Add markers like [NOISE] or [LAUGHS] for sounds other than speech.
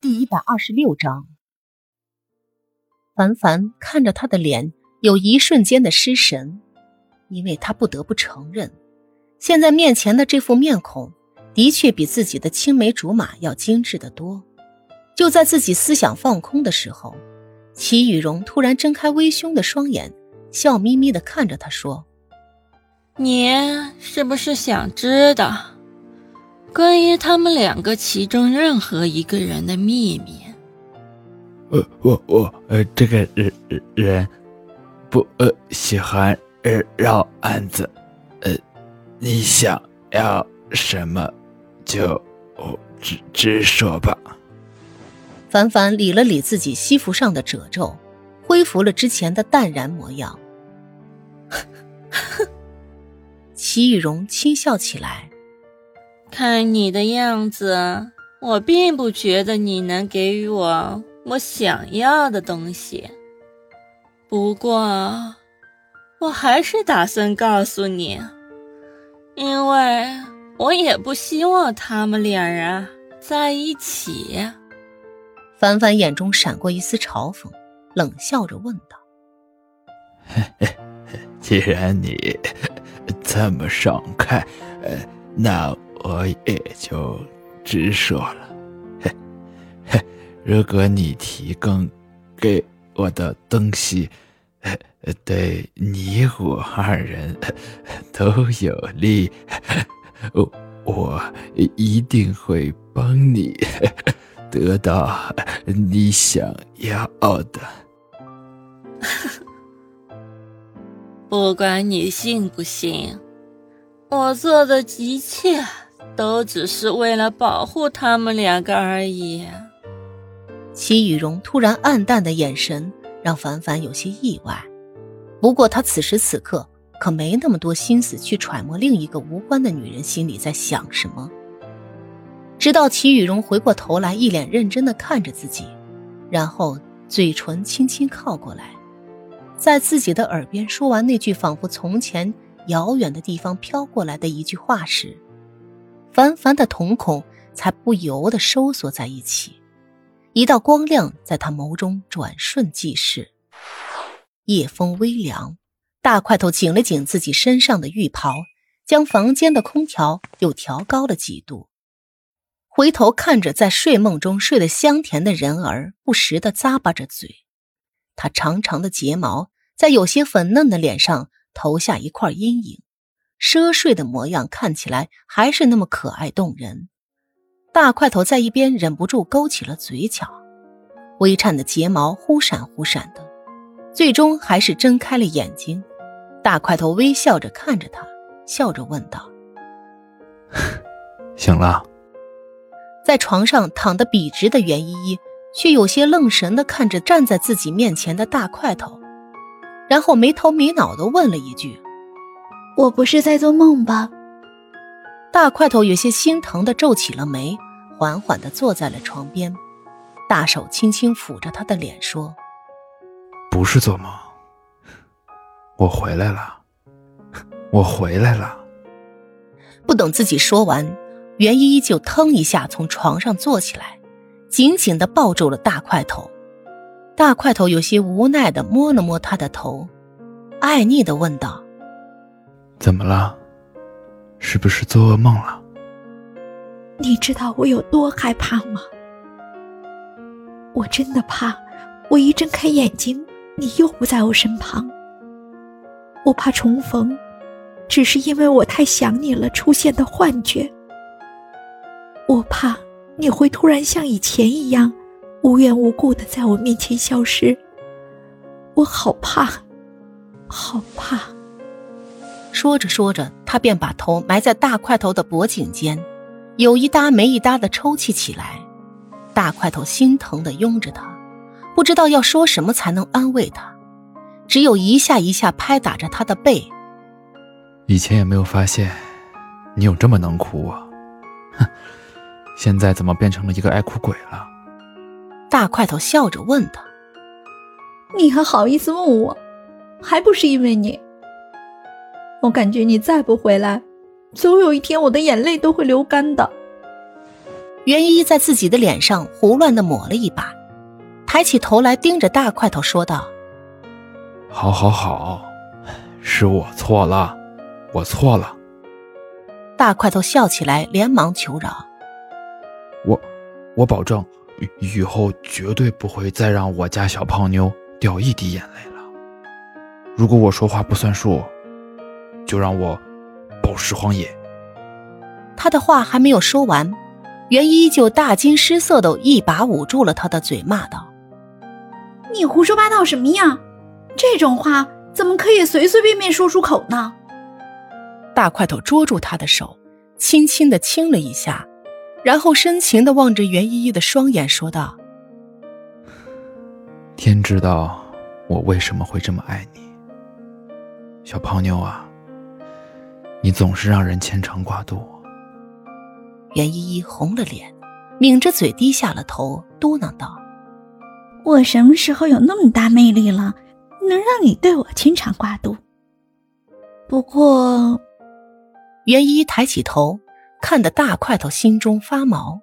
第一百二十六章，凡凡看着他的脸，有一瞬间的失神，因为他不得不承认，现在面前的这副面孔，的确比自己的青梅竹马要精致的多。就在自己思想放空的时候，齐雨荣突然睁开微凶的双眼，笑眯眯的看着他说：“你是不是想知道？”关于他们两个其中任何一个人的秘密，呃，我我呃，这个人人不呃喜欢呃绕案子，呃，你想要什么就直直说吧。凡凡理了理自己西服上的褶皱，恢复了之前的淡然模样。[LAUGHS] 齐雨荣轻笑起来。看你的样子，我并不觉得你能给予我我想要的东西。不过，我还是打算告诉你，因为我也不希望他们两人在一起。凡凡眼中闪过一丝嘲讽，冷笑着问道：“ [LAUGHS] 既然你这么爽快，呃，那……”我也就直说了，嘿，如果你提供给我的东西，对你我二人都有利，我我一定会帮你得到你想要的。[LAUGHS] 不管你信不信，我做的一切。都只是为了保护他们两个而已。齐雨荣突然暗淡的眼神让凡凡有些意外，不过他此时此刻可没那么多心思去揣摩另一个无关的女人心里在想什么。直到齐雨荣回过头来，一脸认真的看着自己，然后嘴唇轻轻靠过来，在自己的耳边说完那句仿佛从前遥远的地方飘过来的一句话时。凡凡的瞳孔才不由得收缩在一起，一道光亮在他眸中转瞬即逝。夜风微凉，大块头紧了紧自己身上的浴袍，将房间的空调又调高了几度。回头看着在睡梦中睡得香甜的人儿，不时的咂巴着嘴。他长长的睫毛在有些粉嫩的脸上投下一块阴影。奢睡的模样看起来还是那么可爱动人，大块头在一边忍不住勾起了嘴角，微颤的睫毛忽闪忽闪的，最终还是睁开了眼睛。大块头微笑着看着他，笑着问道：[LAUGHS] “醒了？”在床上躺得笔直的袁依依却有些愣神的看着站在自己面前的大块头，然后没头没脑的问了一句。我不是在做梦吧？大块头有些心疼的皱起了眉，缓缓的坐在了床边，大手轻轻抚着他的脸说：“不是做梦，我回来了，我回来了。”不等自己说完，袁依依就腾一下从床上坐起来，紧紧的抱住了大块头。大块头有些无奈的摸了摸他的头，爱腻的问道。怎么了？是不是做噩梦了？你知道我有多害怕吗？我真的怕，我一睁开眼睛，你又不在我身旁。我怕重逢，只是因为我太想你了出现的幻觉。我怕你会突然像以前一样，无缘无故的在我面前消失。我好怕，好怕。说着说着，他便把头埋在大块头的脖颈间，有一搭没一搭的抽泣起来。大块头心疼的拥着他，不知道要说什么才能安慰他，只有一下一下拍打着他的背。以前也没有发现，你有这么能哭啊！哼，[LAUGHS] 现在怎么变成了一个爱哭鬼了？大块头笑着问他：“你还好意思问我？还不是因为你？”我感觉你再不回来，总有一天我的眼泪都会流干的。袁依依在自己的脸上胡乱的抹了一把，抬起头来盯着大块头说道：“好，好，好，是我错了，我错了。”大块头笑起来，连忙求饶：“我，我保证，以后绝对不会再让我家小胖妞掉一滴眼泪了。如果我说话不算数，就让我暴尸荒野。”他的话还没有说完。袁依依就大惊失色的一把捂住了他的嘴，骂道：“你胡说八道什么呀？这种话怎么可以随随便便说出口呢？”大块头捉住他的手，轻轻的亲了一下，然后深情的望着袁依依的双眼，说道：“天知道我为什么会这么爱你，小胖妞啊，你总是让人牵肠挂肚。”袁依依红了脸，抿着嘴低下了头，嘟囔道：“我什么时候有那么大魅力了，能让你对我牵肠挂肚？”不过，袁依依抬起头，看得大块头心中发毛。